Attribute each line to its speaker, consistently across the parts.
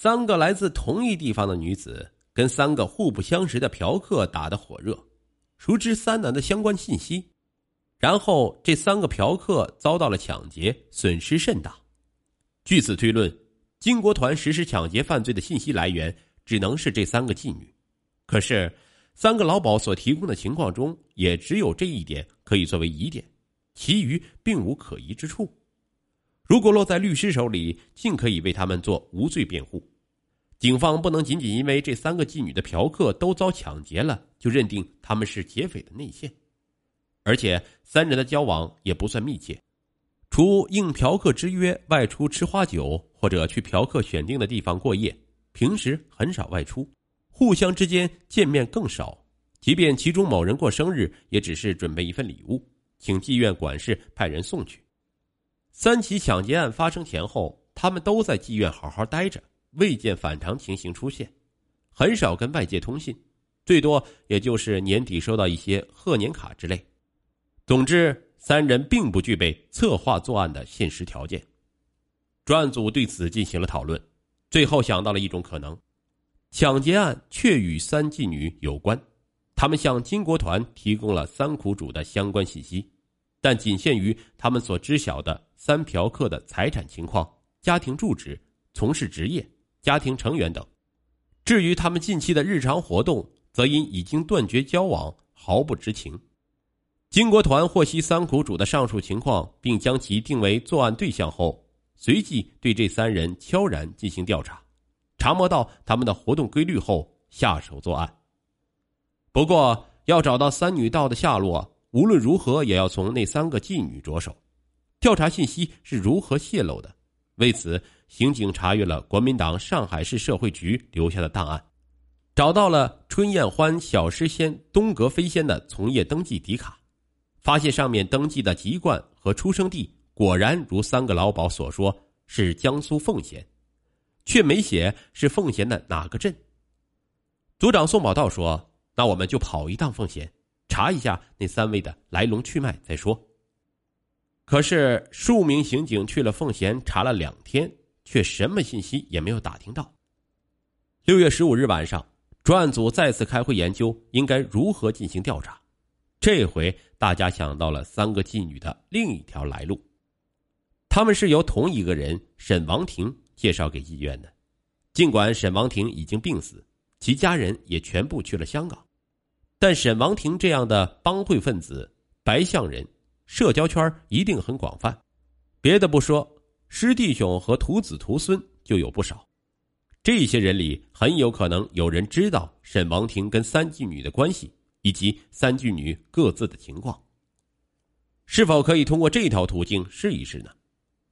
Speaker 1: 三个来自同一地方的女子跟三个互不相识的嫖客打得火热，熟知三男的相关信息，然后这三个嫖客遭到了抢劫，损失甚大。据此推论，金国团实施抢劫犯罪的信息来源只能是这三个妓女。可是，三个老鸨所提供的情况中，也只有这一点可以作为疑点，其余并无可疑之处。如果落在律师手里，尽可以为他们做无罪辩护。警方不能仅仅因为这三个妓女的嫖客都遭抢劫了，就认定他们是劫匪的内线。而且，三人的交往也不算密切。除应嫖客之约外出吃花酒，或者去嫖客选定的地方过夜，平时很少外出，互相之间见面更少。即便其中某人过生日，也只是准备一份礼物，请妓院管事派人送去。三起抢劫案发生前后，他们都在妓院好好待着，未见反常情形出现，很少跟外界通信，最多也就是年底收到一些贺年卡之类。总之。三人并不具备策划作案的现实条件。专案组对此进行了讨论，最后想到了一种可能：抢劫案确与三妓女有关。他们向金国团提供了三苦主的相关信息，但仅限于他们所知晓的三嫖客的财产情况、家庭住址、从事职业、家庭成员等。至于他们近期的日常活动，则因已经断绝交往，毫不知情。金国团获悉三苦主的上述情况，并将其定为作案对象后，随即对这三人悄然进行调查，查摸到他们的活动规律后下手作案。不过，要找到三女道的下落，无论如何也要从那三个妓女着手。调查信息是如何泄露的？为此，刑警查阅了国民党上海市社会局留下的档案，找到了春燕欢、小诗仙、东阁飞仙的从业登记底卡。发现上面登记的籍贯和出生地果然如三个老鸨所说是江苏奉贤，却没写是奉贤的哪个镇。组长宋宝道说：“那我们就跑一趟奉贤，查一下那三位的来龙去脉再说。”可是数名刑警去了奉贤查了两天，却什么信息也没有打听到。六月十五日晚上，专案组再次开会研究应该如何进行调查。这回大家想到了三个妓女的另一条来路，他们是由同一个人沈王庭介绍给妓院的。尽管沈王庭已经病死，其家人也全部去了香港，但沈王庭这样的帮会分子、白象人，社交圈一定很广泛。别的不说，师弟兄和徒子徒孙就有不少。这些人里很有可能有人知道沈王庭跟三妓女的关系。以及三妓女各自的情况，是否可以通过这条途径试一试呢？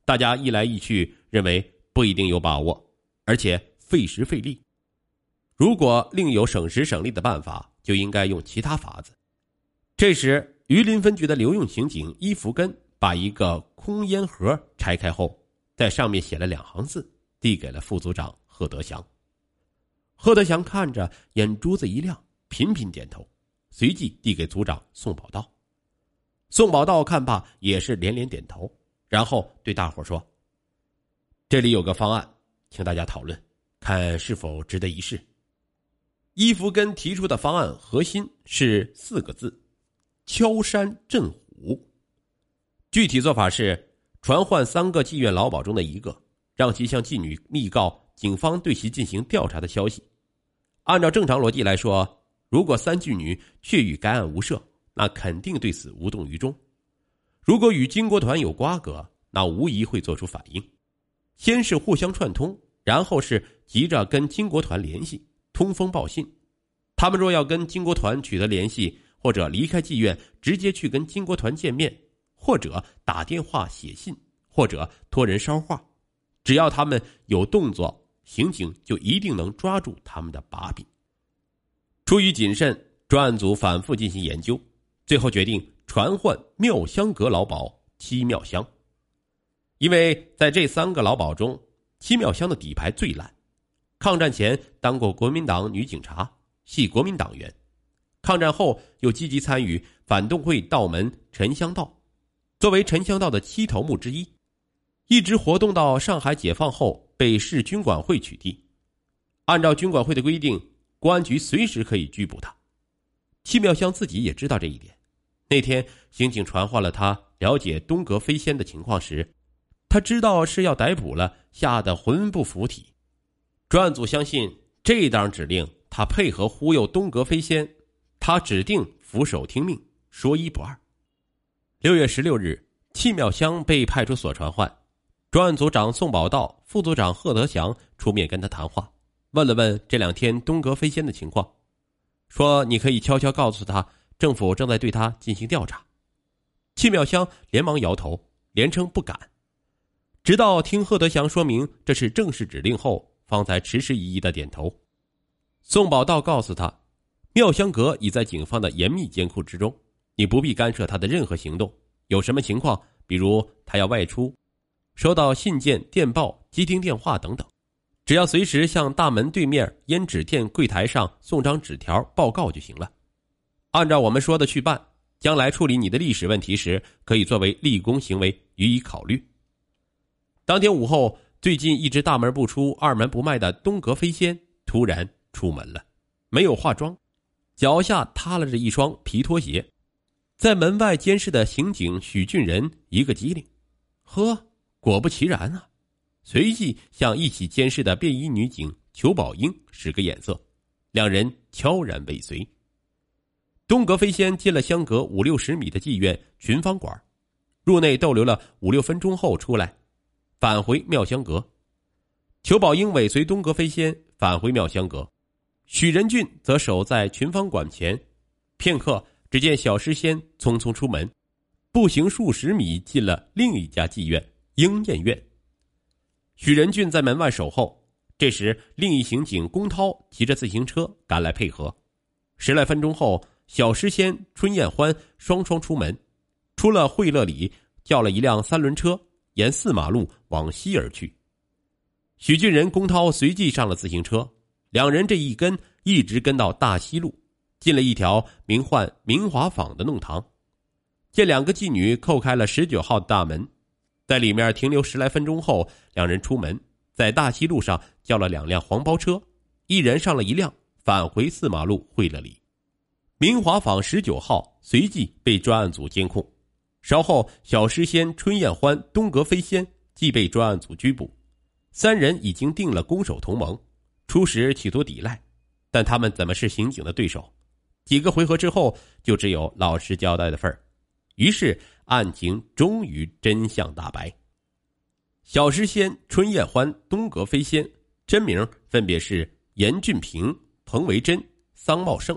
Speaker 1: 大家一来一去，认为不一定有把握，而且费时费力。如果另有省时省力的办法，就应该用其他法子。这时，榆林分局的刘用刑警伊福根把一个空烟盒拆开后，在上面写了两行字，递给了副组长贺德祥。贺德祥看着，眼珠子一亮，频频点头。随即递给组长宋宝道，宋宝道看罢也是连连点头，然后对大伙说：“这里有个方案，请大家讨论，看是否值得一试。”伊福根提出的方案核心是四个字：“敲山震虎。”具体做法是传唤三个妓院老鸨中的一个，让其向妓女密告警方对其进行调查的消息。按照正常逻辑来说。如果三妓女确与该案无涉，那肯定对此无动于衷；如果与金国团有瓜葛，那无疑会做出反应。先是互相串通，然后是急着跟金国团联系，通风报信。他们若要跟金国团取得联系，或者离开妓院直接去跟金国团见面，或者打电话、写信，或者托人捎话，只要他们有动作，刑警就一定能抓住他们的把柄。出于谨慎，专案组反复进行研究，最后决定传唤妙香阁老鸨七妙香。因为在这三个老鸨中，七妙香的底牌最烂。抗战前当过国民党女警察，系国民党员；抗战后又积极参与反动会道门沉香道，作为沉香道的七头目之一，一直活动到上海解放后被市军管会取缔，按照军管会的规定，公安局随时可以拘捕他。戚妙香自己也知道这一点。那天刑警传唤了他了解东阁飞仙的情况时，他知道是要逮捕了，吓得魂不附体。专案组相信这档指令，他配合忽悠东阁飞仙，他指定俯首听命，说一不二。六月十六日，戚妙香被派出所传唤，专案组长宋宝道、副组长贺德祥出面跟他谈话，问了问这两天东阁飞仙的情况，说你可以悄悄告诉他。政府正在对他进行调查，戚妙香连忙摇头，连称不敢。直到听贺德祥说明这是正式指令后，方才迟迟疑疑的点头。宋宝道告诉他，妙香阁已在警方的严密监控之中，你不必干涉他的任何行动。有什么情况，比如他要外出，收到信件、电报、接听电话等等，只要随时向大门对面烟纸店柜台上送张纸条报告就行了。按照我们说的去办，将来处理你的历史问题时，可以作为立功行为予以考虑。当天午后，最近一直大门不出、二门不迈的东阁飞仙突然出门了，没有化妆，脚下踏了着一双皮拖鞋，在门外监视的刑警许俊仁一个机灵，呵，果不其然啊，随即向一起监视的便衣女警裘宝英使个眼色，两人悄然尾随。东阁飞仙进了相隔五六十米的妓院群芳馆，入内逗留了五六分钟后出来，返回妙香阁。裘宝英尾随东阁飞仙返回妙香阁，许仁俊则守在群芳馆前。片刻，只见小诗仙匆匆出门，步行数十米进了另一家妓院莺燕院。许仁俊在门外守候。这时，另一刑警龚涛骑着自行车赶来配合。十来分钟后。小诗仙、春燕欢双双出门，出了惠乐里，叫了一辆三轮车，沿四马路往西而去。许俊仁、龚涛随即上了自行车，两人这一跟，一直跟到大西路，进了一条名唤明华坊的弄堂，见两个妓女叩开了十九号的大门，在里面停留十来分钟后，两人出门，在大西路上叫了两辆黄包车，一人上了一辆，返回四马路会了礼。明华坊十九号随即被专案组监控，稍后小诗仙、春燕欢、东阁飞仙即被专案组拘捕，三人已经定了攻守同盟。初时企图抵赖，但他们怎么是刑警的对手？几个回合之后，就只有老实交代的份儿。于是案情终于真相大白。小诗仙、春燕欢、东阁飞仙真名分别是严俊平、彭维珍、桑茂盛。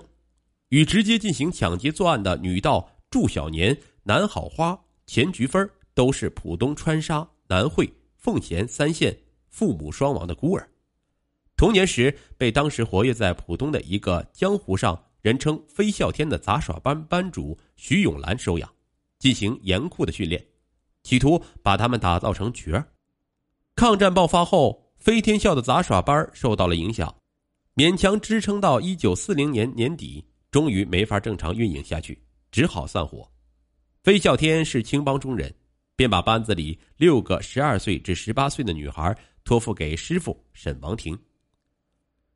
Speaker 1: 与直接进行抢劫作案的女盗祝小年、南好花、钱菊芬都是浦东川沙、南汇、奉贤三县父母双亡的孤儿，童年时被当时活跃在浦东的一个江湖上人称“飞啸天”的杂耍班班主徐永兰收养，进行严酷的训练，企图把他们打造成角儿。抗战爆发后，飞天笑的杂耍班受到了影响，勉强支撑到一九四零年年底。终于没法正常运营下去，只好散伙。飞啸天是青帮中人，便把班子里六个十二岁至十八岁的女孩托付给师傅沈王庭。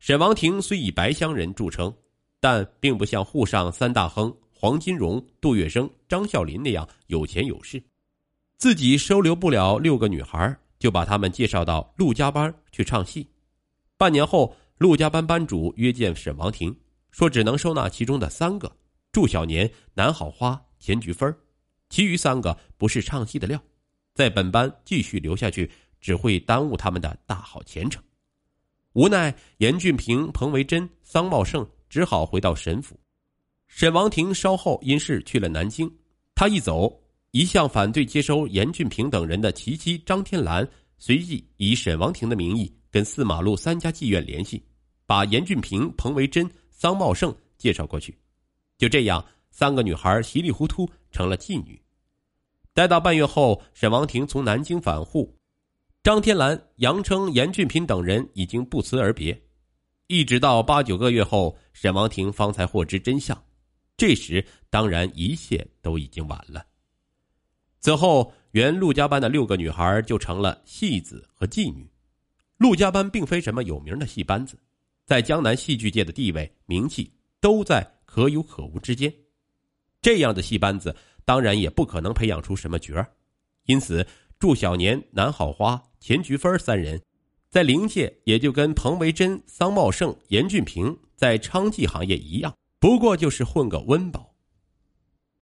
Speaker 1: 沈王庭虽以白乡人著称，但并不像沪上三大亨黄金荣、杜月笙、张啸林那样有钱有势。自己收留不了六个女孩，就把她们介绍到陆家班去唱戏。半年后，陆家班班主约见沈王庭。说只能收纳其中的三个：祝小年、南好花、钱菊芬其余三个不是唱戏的料，在本班继续留下去只会耽误他们的大好前程。无奈严俊平、彭维珍、桑茂盛只好回到沈府。沈王庭稍后因事去了南京。他一走，一向反对接收严俊平等人的其妻张天兰随即以沈王庭的名义跟四马路三家妓院联系，把严俊平、彭维珍。桑茂盛介绍过去，就这样，三个女孩稀里糊涂成了妓女。待到半月后，沈王庭从南京返沪，张天兰、杨称、严俊平等人已经不辞而别。一直到八九个月后，沈王庭方才获知真相。这时，当然一切都已经晚了。此后，原陆家班的六个女孩就成了戏子和妓女。陆家班并非什么有名的戏班子。在江南戏剧界的地位、名气都在可有可无之间。这样的戏班子，当然也不可能培养出什么角儿。因此，祝小年、南好花、钱菊芬三人，在灵界也就跟彭维珍、桑茂盛、严俊平在娼妓行业一样，不过就是混个温饱。